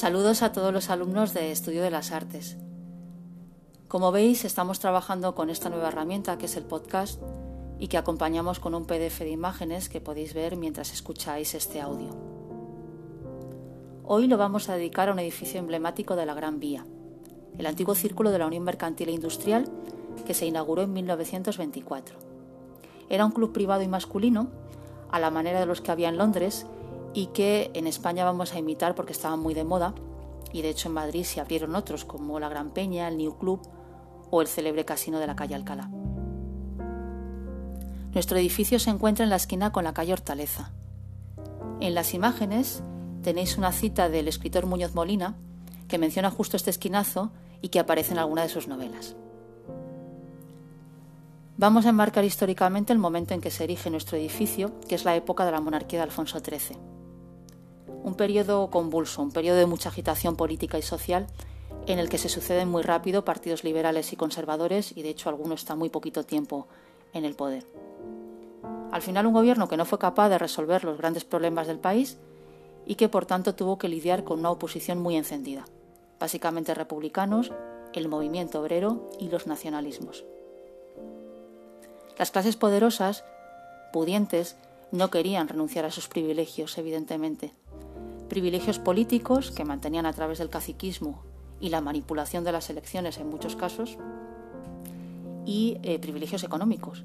Saludos a todos los alumnos de Estudio de las Artes. Como veis, estamos trabajando con esta nueva herramienta que es el podcast y que acompañamos con un PDF de imágenes que podéis ver mientras escucháis este audio. Hoy lo vamos a dedicar a un edificio emblemático de la Gran Vía, el antiguo círculo de la Unión Mercantil e Industrial que se inauguró en 1924. Era un club privado y masculino, a la manera de los que había en Londres, y que en España vamos a imitar porque estaban muy de moda y de hecho en Madrid se abrieron otros como la Gran Peña, el New Club o el célebre casino de la calle Alcalá. Nuestro edificio se encuentra en la esquina con la calle Hortaleza. En las imágenes tenéis una cita del escritor Muñoz Molina que menciona justo este esquinazo y que aparece en alguna de sus novelas. Vamos a enmarcar históricamente el momento en que se erige nuestro edificio, que es la época de la monarquía de Alfonso XIII un periodo convulso, un periodo de mucha agitación política y social en el que se suceden muy rápido partidos liberales y conservadores y de hecho alguno está muy poquito tiempo en el poder. Al final un gobierno que no fue capaz de resolver los grandes problemas del país y que por tanto tuvo que lidiar con una oposición muy encendida, básicamente republicanos, el movimiento obrero y los nacionalismos. Las clases poderosas, pudientes, no querían renunciar a sus privilegios, evidentemente, privilegios políticos que mantenían a través del caciquismo y la manipulación de las elecciones en muchos casos, y eh, privilegios económicos.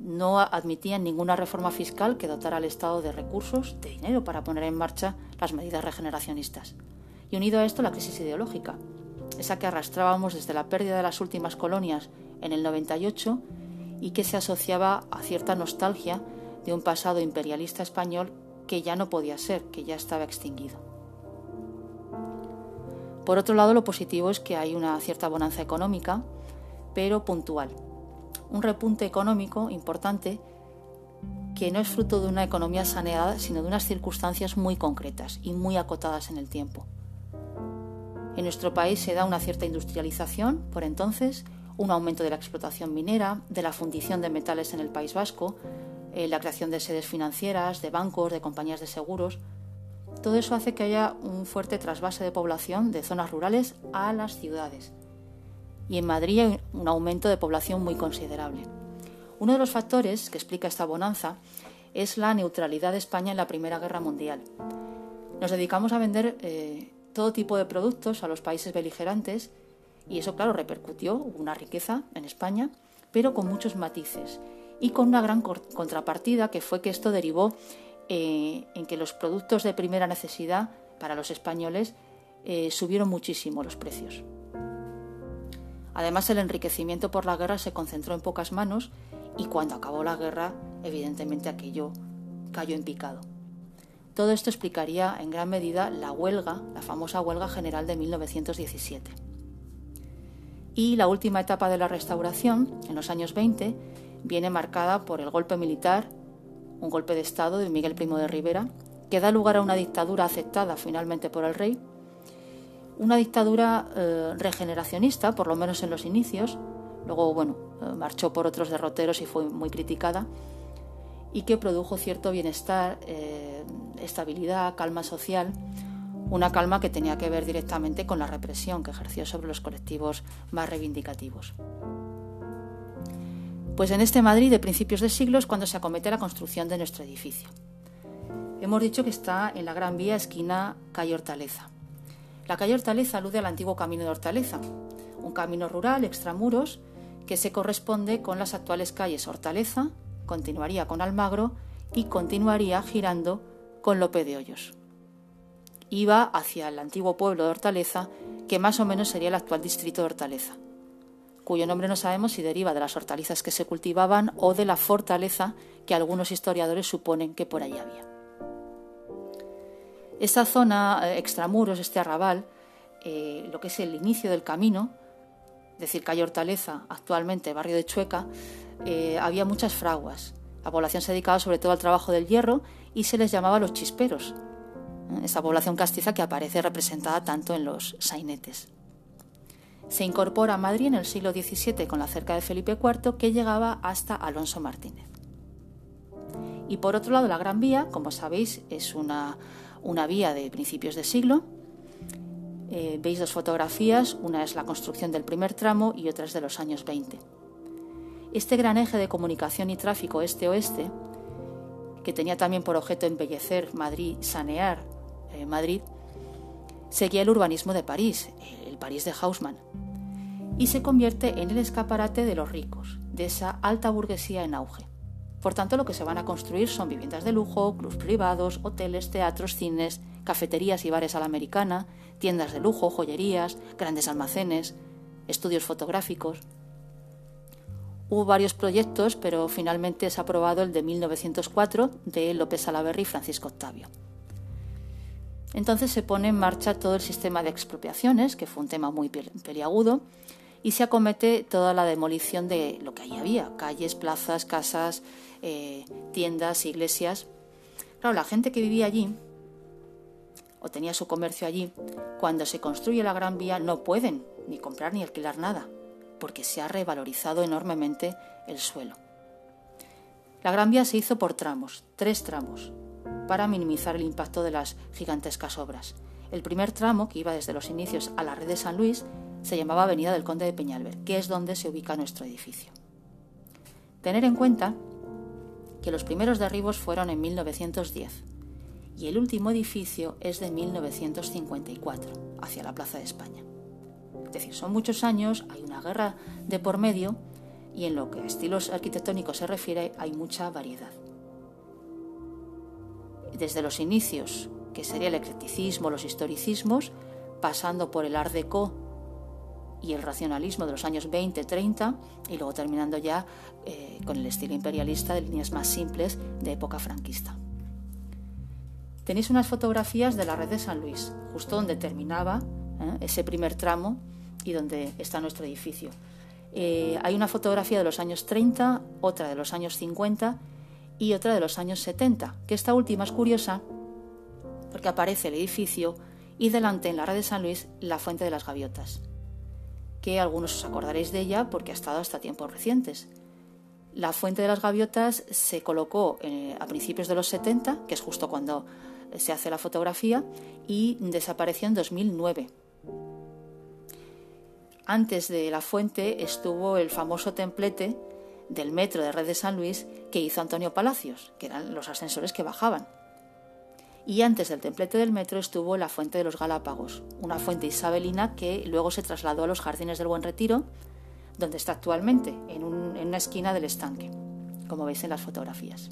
No admitían ninguna reforma fiscal que dotara al Estado de recursos, de dinero para poner en marcha las medidas regeneracionistas. Y unido a esto la crisis ideológica, esa que arrastrábamos desde la pérdida de las últimas colonias en el 98 y que se asociaba a cierta nostalgia de un pasado imperialista español que ya no podía ser, que ya estaba extinguido. Por otro lado, lo positivo es que hay una cierta bonanza económica, pero puntual. Un repunte económico importante que no es fruto de una economía saneada, sino de unas circunstancias muy concretas y muy acotadas en el tiempo. En nuestro país se da una cierta industrialización, por entonces, un aumento de la explotación minera, de la fundición de metales en el País Vasco, eh, la creación de sedes financieras, de bancos, de compañías de seguros. Todo eso hace que haya un fuerte trasvase de población de zonas rurales a las ciudades. Y en Madrid hay un aumento de población muy considerable. Uno de los factores que explica esta bonanza es la neutralidad de España en la Primera Guerra Mundial. Nos dedicamos a vender eh, todo tipo de productos a los países beligerantes y eso, claro, repercutió, una riqueza en España, pero con muchos matices y con una gran contrapartida que fue que esto derivó eh, en que los productos de primera necesidad para los españoles eh, subieron muchísimo los precios. Además, el enriquecimiento por la guerra se concentró en pocas manos y cuando acabó la guerra, evidentemente aquello cayó en picado. Todo esto explicaría en gran medida la huelga, la famosa huelga general de 1917. Y la última etapa de la restauración, en los años 20, viene marcada por el golpe militar, un golpe de Estado de Miguel I de Rivera, que da lugar a una dictadura aceptada finalmente por el rey, una dictadura eh, regeneracionista, por lo menos en los inicios, luego bueno, eh, marchó por otros derroteros y fue muy criticada, y que produjo cierto bienestar, eh, estabilidad, calma social, una calma que tenía que ver directamente con la represión que ejerció sobre los colectivos más reivindicativos. Pues en este Madrid de principios de siglo cuando se acomete la construcción de nuestro edificio. Hemos dicho que está en la Gran Vía esquina calle Hortaleza. La calle Hortaleza alude al antiguo camino de Hortaleza, un camino rural extramuros que se corresponde con las actuales calles Hortaleza, continuaría con Almagro y continuaría girando con Lope de Hoyos. Iba hacia el antiguo pueblo de Hortaleza, que más o menos sería el actual distrito de Hortaleza cuyo nombre no sabemos si deriva de las hortalizas que se cultivaban o de la fortaleza que algunos historiadores suponen que por ahí había. Esta zona eh, extramuros, este arrabal, eh, lo que es el inicio del camino, es decir, calle Hortaleza, actualmente barrio de Chueca, eh, había muchas fraguas. La población se dedicaba sobre todo al trabajo del hierro y se les llamaba los chisperos, esa población castiza que aparece representada tanto en los sainetes. Se incorpora a Madrid en el siglo XVII con la cerca de Felipe IV que llegaba hasta Alonso Martínez. Y por otro lado, la Gran Vía, como sabéis, es una, vía de principios de siglo, eh, veis dos fotografías, una es la construcción del primer tramo y otra es de los años 20. Este gran eje de comunicación y tráfico este-oeste, que tenía también por objeto embellecer Madrid, sanear eh, Madrid, seguía el urbanismo de París, París de Haussmann, y se convierte en el escaparate de los ricos, de esa alta burguesía en auge. Por tanto, lo que se van a construir son viviendas de lujo, clubs privados, hoteles, teatros, cines, cafeterías y bares a la americana, tiendas de lujo, joyerías, grandes almacenes, estudios fotográficos. Hubo varios proyectos, pero finalmente ha aprobado el de 1904 de López Salaverry y Francisco Octavio. Entonces se pone en marcha todo el sistema de expropiaciones, que fue un tema muy peliagudo, y se acomete toda la demolición de lo que allí había, calles, plazas, casas, eh, tiendas, iglesias. Claro, la gente que vivía allí o tenía su comercio allí, cuando se construye la Gran Vía no pueden ni comprar ni alquilar nada, porque se ha revalorizado enormemente el suelo. La Gran Vía se hizo por tramos, tres tramos, para minimizar el impacto de las gigantescas obras. El primer tramo, que iba desde los inicios a la red de San Luis, se llamaba Avenida del Conde de Peñalver, que es donde se ubica nuestro edificio. Tener en cuenta que los primeros derribos fueron en 1910 y el último edificio es de 1954, hacia la Plaza de España. Es decir, son muchos años, hay una guerra de por medio y en lo que a estilos arquitectónicos se refiere hay mucha variedad. Desde los inicios, que sería el eclecticismo, los historicismos, pasando por el Art Deco y el racionalismo de los años 20-30 y luego terminando ya eh, con el estilo imperialista de líneas más simples de época franquista. Tenéis unas fotografías de la red de San Luis, justo donde terminaba ¿eh? ese primer tramo y donde está nuestro edificio. Eh, hay una fotografía de los años 30, otra de los años 50 y otra de los años 70, que esta última es curiosa porque aparece el edificio y delante en la red de San Luis la Fuente de las Gaviotas, que algunos os acordaréis de ella porque ha estado hasta tiempos recientes. La Fuente de las Gaviotas se colocó eh, a principios de los 70, que es justo cuando se hace la fotografía, y desapareció en 2009. Antes de la fuente estuvo el famoso templete del metro de Red de San Luis que hizo Antonio Palacios, que eran los ascensores que bajaban. Y antes del templete del metro estuvo la fuente de los Galápagos, una fuente isabelina que luego se trasladó a los jardines del Buen Retiro, donde está actualmente, en, en una esquina del estanque, como veis en las fotografías.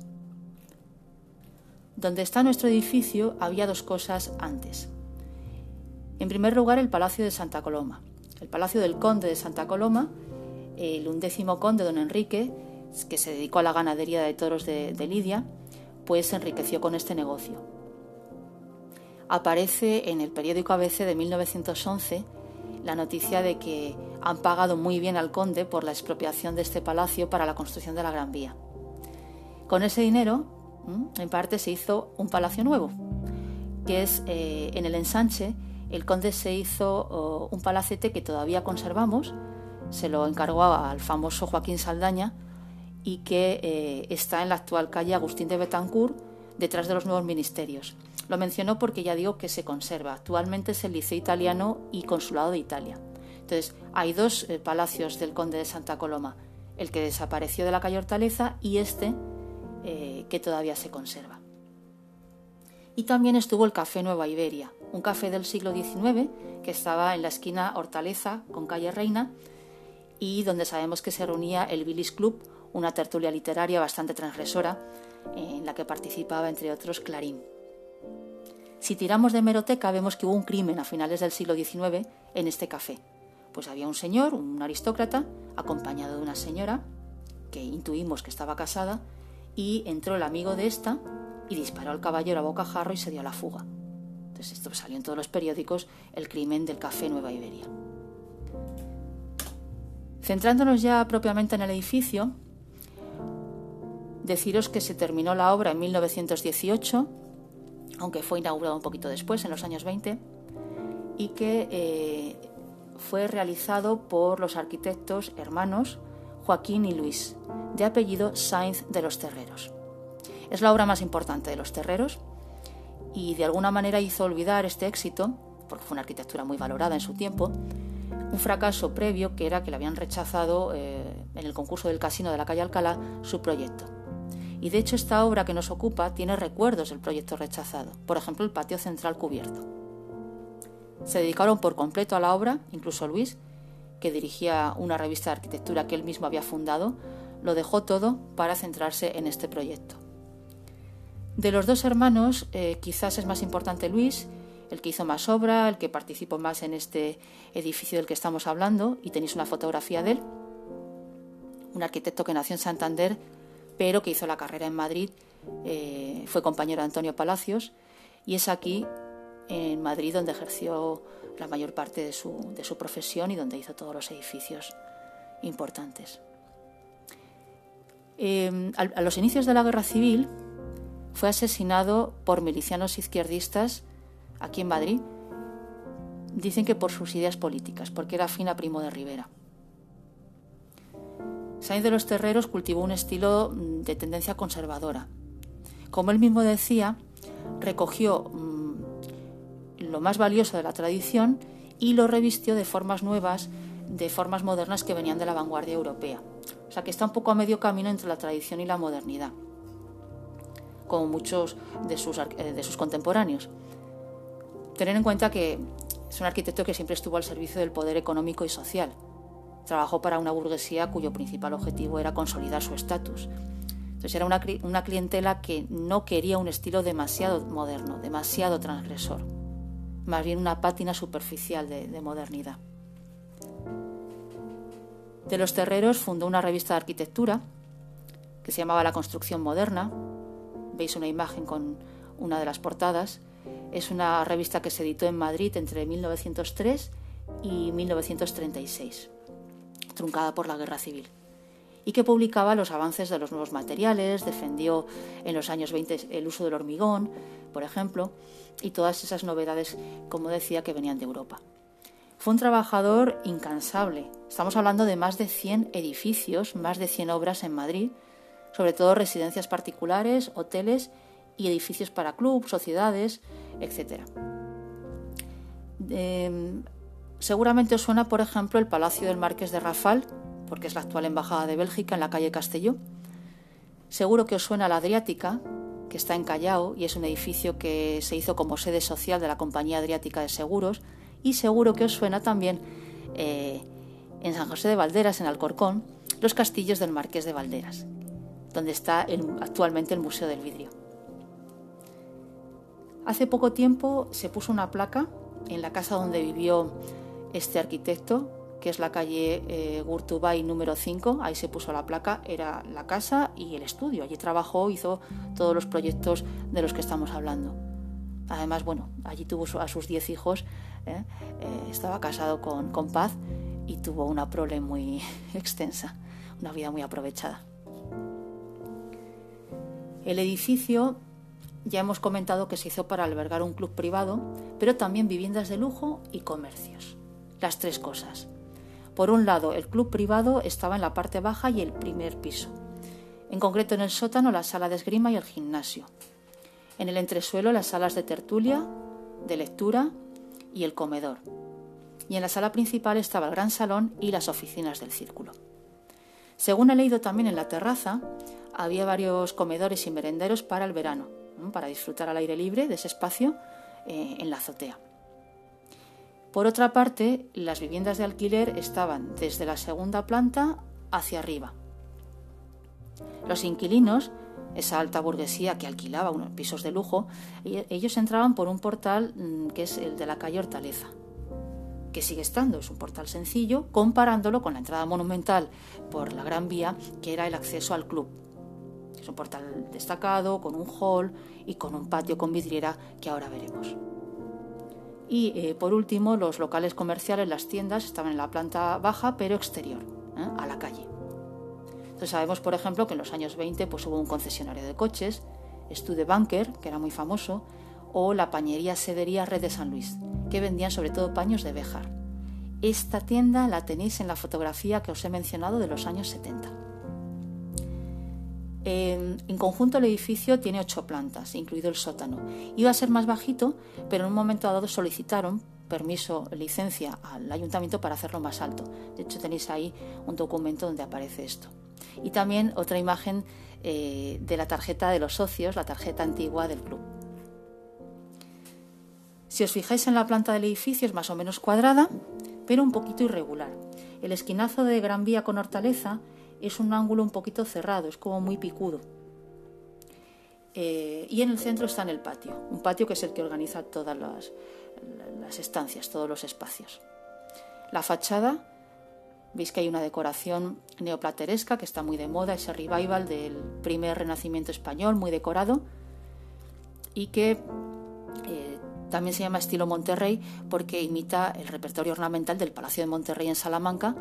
Donde está nuestro edificio había dos cosas antes. En primer lugar, el Palacio de Santa Coloma. El Palacio del Conde de Santa Coloma, el undécimo conde don Enrique, que se dedicó a la ganadería de toros de, Lidia, pues se enriqueció con este negocio. Aparece en el periódico ABC de 1911 la noticia de que han pagado muy bien al conde por la expropiación de este palacio para la construcción de la Gran Vía. Con ese dinero, en parte se hizo un palacio nuevo, que es eh, en el ensanche. El conde se hizo oh, un palacete que todavía conservamos, se lo encargó al famoso Joaquín Saldaña y que eh, está en la actual calle Agustín de Betancourt, detrás de los nuevos ministerios. Lo menciono porque ya digo que se conserva. Actualmente es el Liceo Italiano y Consulado de Italia. Entonces, hay dos eh, palacios del conde de Santa Coloma, el que desapareció de la calle Hortaleza y este eh, que todavía se conserva. Y también estuvo el Café Nueva Iberia, un café del siglo XIX que estaba en la esquina Hortaleza con calle Reina y donde sabemos que se reunía el Billis Club, una tertulia literaria bastante transgresora en la que participaba entre otros Clarín. Si tiramos de meroteca vemos que hubo un crimen a finales del siglo XIX en este café. Pues había un señor, un aristócrata, acompañado de una señora, que intuimos que estaba casada, y entró el amigo de esta y disparó al caballero a bocajarro y se dio a la fuga. Entonces esto salió en todos los periódicos, el crimen del café Nueva Iberia. Centrándonos ya propiamente en el edificio, deciros que se terminó la obra en 1918, aunque fue inaugurado un poquito después, en los años 20, y que eh, fue realizado por los arquitectos hermanos Joaquín y Luis, de apellido Sainz de los Terreros. Es la obra más importante de los Terreros y de alguna manera hizo olvidar este éxito porque fue una arquitectura muy valorada en su tiempo, un fracaso previo que era que le habían rechazado eh, en el concurso del casino de la calle Alcalá su proyecto. Y de hecho esta obra que nos ocupa tiene recuerdos del proyecto rechazado, por ejemplo el patio central cubierto. Se dedicaron por completo a la obra, incluso Luis, que dirigía una revista de arquitectura que él mismo había fundado, lo dejó todo para centrarse en este proyecto. De los dos hermanos, eh, quizás es más importante Luis, el que hizo más obra, el que participó más en este edificio del que estamos hablando, y tenéis una fotografía de él. Un arquitecto que nació en Santander, pero que hizo la carrera en Madrid, eh, fue compañero de Antonio Palacios, y es aquí, en Madrid, donde ejerció la mayor parte de su, de su profesión y donde hizo todos los edificios importantes. Eh, a, los inicios de la guerra civil fue asesinado por milicianos izquierdistas aquí en Madrid. Dicen que por sus ideas políticas, porque era afín a Primo de Rivera. Sainz de los Terreros cultivó un estilo mm, de tendencia conservadora. Como él mismo decía, recogió mm, lo más valioso de la tradición y lo revistió de formas nuevas, de formas modernas que venían de la vanguardia europea. O sea que está un poco a medio camino entre la tradición y la modernidad, como muchos de sus, eh, de sus contemporáneos. Tener en cuenta que es un arquitecto que siempre estuvo al servicio del poder económico y social. Trabajó para una burguesía cuyo principal objetivo era consolidar su estatus. Entonces era una, una, clientela que no quería un estilo demasiado moderno, demasiado transgresor, más bien una pátina superficial de, de modernidad de los terreros fundó una revista de arquitectura que se llamaba La Construcción Moderna. Veis una imagen con una de las portadas. Es una revista que se editó en Madrid entre 1903 y 1936, truncada por la Guerra Civil, y que publicaba los avances de los nuevos materiales, defendió en los años 20 el uso del hormigón, por ejemplo, y todas esas novedades, como decía, que venían de Europa. Fue un trabajador incansable. Estamos hablando de más de 100 edificios, más de 100 obras en Madrid, sobre todo residencias particulares, hoteles y edificios para clubes, sociedades, etc. Em, seguramente os suena, por ejemplo, el Palacio del Marqués de Rafal, porque es la actual embajada de Bélgica en la calle Castelló. Seguro que os suena la Adriática, que está en Callao y es un edificio que se hizo como sede social de la Compañía Adriática de Seguros y seguro que os suena también eh, en San José de Valderas, en Alcorcón, los castillos del Marqués de Valderas, donde está actualmente el Museo del Vidrio. Hace poco tiempo se puso una placa en la casa donde vivió este arquitecto, que es la calle eh, Gurtubay número 5, ahí se puso la placa, era la casa y el estudio, allí trabajó, hizo todos los proyectos de los que estamos hablando. Además, bueno, allí tuvo a sus 10 hijos ¿eh? Eh, estaba casado con, con Paz y tuvo una prole muy extensa, una vida muy aprovechada. El edificio ya hemos comentado que se hizo para albergar un club privado, pero también viviendas de lujo y comercios. Las tres cosas. Por un lado, el club privado estaba en la parte baja y el primer piso. En concreto en el sótano la sala de esgrima y el gimnasio. En el entresuelo las salas de tertulia, de lectura y el comedor. Y en la sala principal estaba el gran salón y las oficinas del círculo. Según he leído también en la terraza, había varios comedores y merenderos para el verano, para disfrutar al aire libre de ese espacio eh, en la azotea. Por otra parte, las viviendas de alquiler estaban desde la segunda planta hacia arriba. Los inquilinos esa alta burguesía que alquilaba unos pisos de lujo, ellos entraban por un portal mm, que es el de la calle Hortaleza, que sigue estando, es un portal sencillo, comparándolo con la entrada monumental por la Gran Vía, que era el acceso al club. Es un portal destacado, con un hall y con un patio con vidriera que ahora veremos. Y eh, por último, los locales comerciales, las tiendas, estaban en la planta baja pero exterior, ¿eh? a la calle. Entonces sabemos, por ejemplo, que en los años 20 pues, hubo un concesionario de coches, Studebanker, que era muy famoso, o la pañería Sedería Red de San Luis, que vendían sobre todo paños de Béjar. Esta tienda la tenéis en la fotografía que os he mencionado de los años 70. En, conjunto el edificio tiene ocho plantas, incluido el sótano. Iba a ser más bajito, pero en un momento dado solicitaron permiso, licencia al ayuntamiento para hacerlo más alto. De hecho, tenéis ahí un documento donde aparece esto. Y también otra imagen eh, de la tarjeta de los socios, la tarjeta antigua del club. Si os fijáis en la planta del edificio es más o menos cuadrada, pero un poquito irregular. El esquinazo de Gran Vía con Hortaleza es un ángulo un poquito cerrado, es como muy picudo. Eh, y en el centro está en el patio, un patio que es el que organiza todas las, estancias, todos los espacios. La fachada, veis que hay una decoración neoplateresca que está muy de moda, ese revival del primer renacimiento español, muy decorado, y que eh, también se llama estilo Monterrey porque imita el repertorio ornamental del Palacio de Monterrey en Salamanca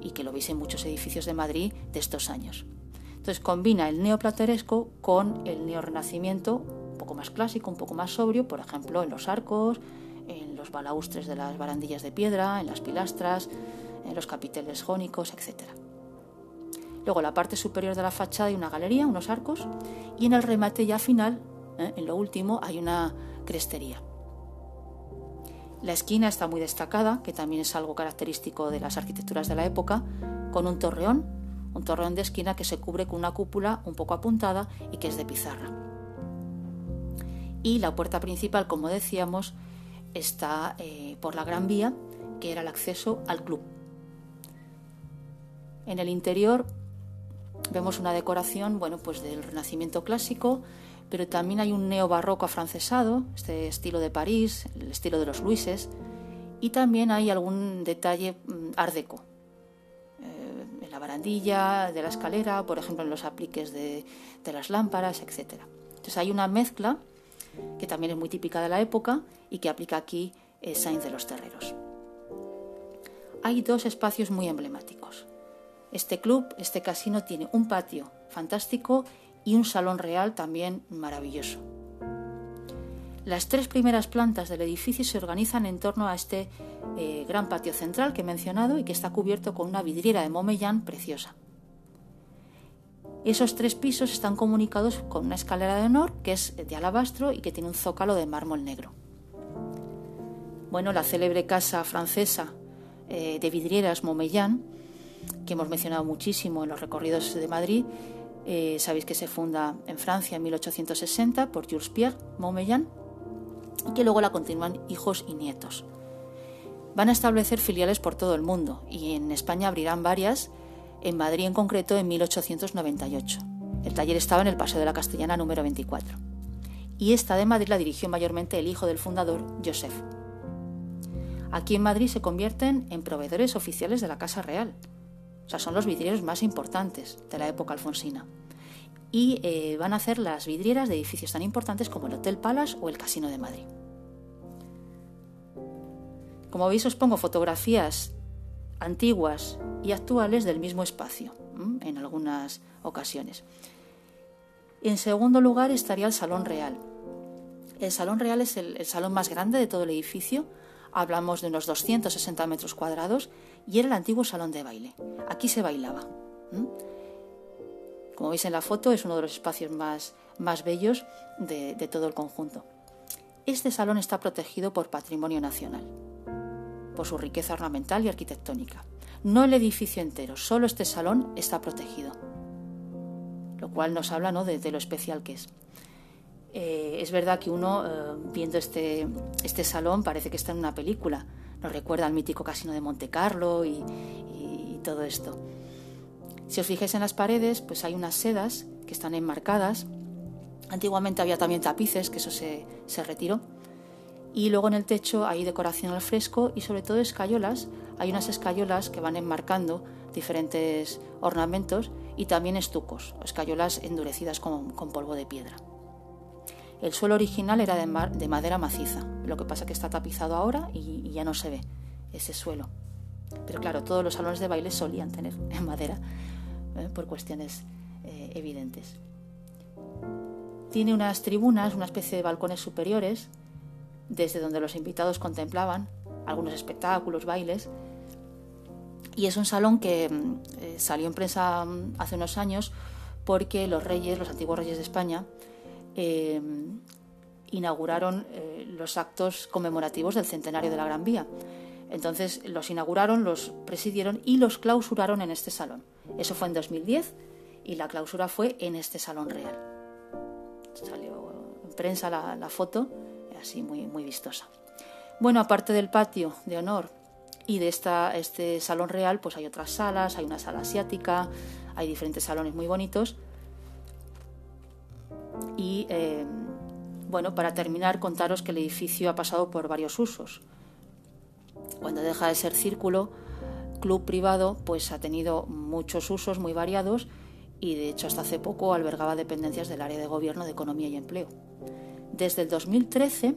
y que lo veis en muchos edificios de Madrid de estos años. Entonces combina el neoplateresco con el neorrenacimiento un poco más clásico, un poco más sobrio, por ejemplo en los arcos, en los balaustres de las barandillas de piedra, en las pilastras, en los capiteles jónicos, etc. Luego la parte superior de la fachada hay una galería, unos arcos, y en el remate ya final, ¿eh? en lo último, hay una crestería. La esquina está muy destacada, que también es algo característico de las arquitecturas de la época, con un torreón, un torreón de esquina que se cubre con una cúpula un poco apuntada y que es de pizarra. Y la puerta principal, como decíamos, está eh, por la Gran Vía, que era el acceso al club. En el interior vemos una decoración, bueno, pues del Renacimiento clásico, pero también hay un neobarroco afrancesado, este estilo de París, el estilo de los Luises, y también hay algún detalle mm, art deco. Eh, en la barandilla, de la escalera, por ejemplo, en los apliques de, las lámparas, etc. Entonces hay una mezcla que también es muy típica de la época y que aplica aquí eh, Sainz de los Terreros. Hay dos espacios muy emblemáticos. Este club, este casino, tiene un patio fantástico y un salón real también maravilloso. Las tres primeras plantas del edificio se organizan en torno a este eh, gran patio central que he mencionado y que está cubierto con una vidriera de Momellán preciosa. Esos tres pisos están comunicados con una escalera de honor que es de alabastro y que tiene un zócalo de mármol negro. Bueno, la célebre casa francesa eh, de vidrieras Momellán, que hemos mencionado muchísimo en los recorridos de Madrid, eh, sabéis que se funda en Francia en 1860 por Jules Pierre Momellán y que luego la continúan hijos y nietos. Van a establecer filiales por todo el mundo y en España abrirán varias en Madrid en concreto en 1898. El taller estaba en el Paseo de la Castellana número 24. Y esta de Madrid la dirigió mayormente el hijo del fundador, Joseph. Aquí en Madrid se convierten en proveedores oficiales de la Casa Real. O sea, son los vidrieros más importantes de la época alfonsina. Y eh, van a hacer las vidrieras de edificios tan importantes como el Hotel Palace o el Casino de Madrid. Como veis os pongo fotografías antiguas y actuales del mismo espacio, en algunas ocasiones. En segundo lugar estaría el Salón Real. El Salón Real es el, salón más grande de todo el edificio, hablamos de unos 260 metros cuadrados, y era el antiguo salón de baile. Aquí se bailaba. Como veis en la foto, es uno de los espacios más, más bellos de todo el conjunto. Este salón está protegido por Patrimonio Nacional por su riqueza ornamental y arquitectónica. No el edificio entero, solo este salón está protegido, lo cual nos habla ¿no? de, lo especial que es. Eh, es verdad que uno, eh, viendo este, este salón, parece que está en una película. Nos recuerda al mítico casino de Monte Carlo y, todo esto. Si os fijáis en las paredes, pues hay unas sedas que están enmarcadas. Antiguamente había también tapices, que eso se, se retiró y luego en el techo hay decoración al fresco y sobre todo escayolas. Hay unas escayolas que van enmarcando diferentes ornamentos y también estucos, escayolas endurecidas con, polvo de piedra. El suelo original era de, madera maciza, lo que pasa que está tapizado ahora y, ya no se ve ese suelo. Pero claro, todos los salones de baile solían tener en madera ¿eh? por cuestiones eh, evidentes. Tiene unas tribunas, una especie de balcones superiores desde donde los invitados contemplaban algunos espectáculos, bailes. Y es un salón que mm, eh, salió en prensa mm, hace unos años porque los reyes, los antiguos reyes de España, eh, inauguraron eh, los actos conmemorativos del centenario de la Gran Vía. Entonces los inauguraron, los presidieron y los clausuraron en este salón. Eso fue en 2010 y la clausura fue en este salón real. Salió en prensa la, foto, así muy, muy vistosa. Bueno, aparte del patio de honor y de esta, este salón real, pues hay otras salas, hay una sala asiática, hay diferentes salones muy bonitos. Y eh, bueno, para terminar, contaros que el edificio ha pasado por varios usos. Cuando deja de ser círculo, club privado, pues ha tenido muchos usos muy variados y de hecho hasta hace poco albergaba dependencias del área de gobierno de economía y empleo. Desde el 2013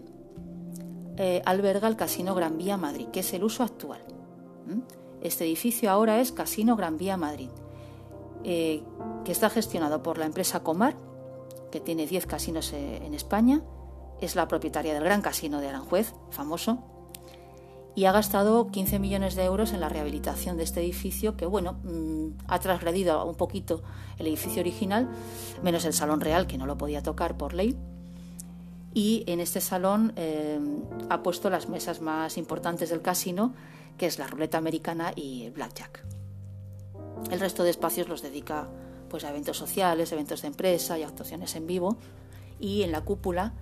eh, alberga el Casino Gran Vía Madrid, que es el uso actual. Este edificio ahora es Casino Gran Vía Madrid, eh, que está gestionado por la empresa Comar, que tiene 10 casinos eh, en España, es la propietaria del Gran Casino de Aranjuez, famoso, y ha gastado 15 millones de euros en la rehabilitación de este edificio que, bueno, mm, ha transgredido un poquito el edificio original, menos el Salón Real, que no lo podía tocar por ley. Y en este salón eh, ha puesto las mesas más importantes del casino, que es la ruleta americana y el blackjack. El resto de espacios los dedica pues, a eventos sociales, eventos de empresa y actuaciones en vivo. Y en la cúpula,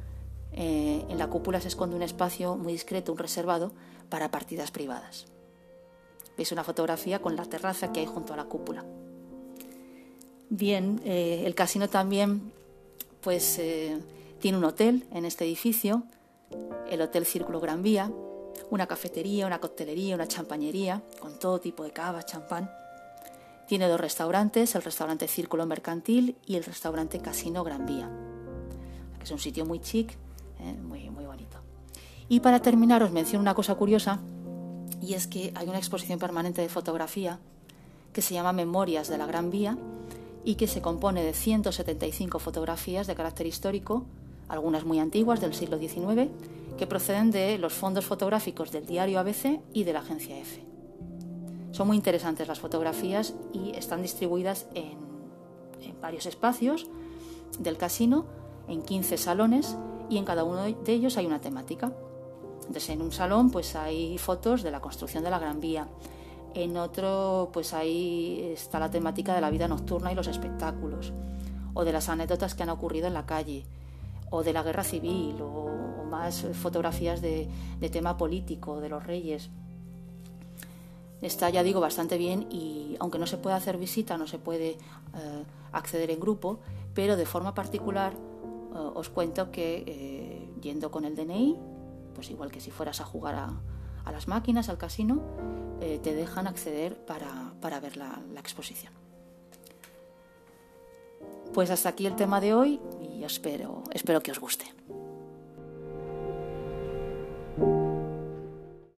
eh, en la cúpula se esconde un espacio muy discreto, un reservado, para partidas privadas. Veis una fotografía con la terraza que hay junto a la cúpula. Bien, eh, el casino también pues, eh, tiene un hotel en este edificio, el Hotel Círculo Gran Vía, una cafetería, una coctelería, una champañería, con todo tipo de cava, champán. Tiene dos restaurantes, el restaurante Círculo Mercantil y el restaurante Casino Gran Vía, que es un sitio muy chic, eh, muy, muy bonito. Y para terminar os menciono una cosa curiosa, y es que hay una exposición permanente de fotografía que se llama Memorias de la Gran Vía y que se compone de 175 fotografías de carácter histórico, algunas muy antiguas del siglo XIX, que proceden de los fondos fotográficos del diario ABC y de la agencia EFE. Son muy interesantes las fotografías y están distribuidas en, varios espacios del casino, en 15 salones y en cada uno de ellos hay una temática. Entonces, en un salón pues hay fotos de la construcción de la Gran Vía. En otro pues ahí está la temática de la vida nocturna y los espectáculos, o de las anécdotas que han ocurrido en la calle, o de la guerra civil, o, más fotografías de, tema político, de los reyes. Está, ya digo, bastante bien y aunque no se puede hacer visita, no se puede eh, acceder en grupo, pero de forma particular eh, os cuento que eh, yendo con el DNI pues igual que si fueras a jugar a, las máquinas, al casino, te dejan acceder para, ver la, la, exposición. Pues hasta aquí el tema de hoy y espero, espero que os guste.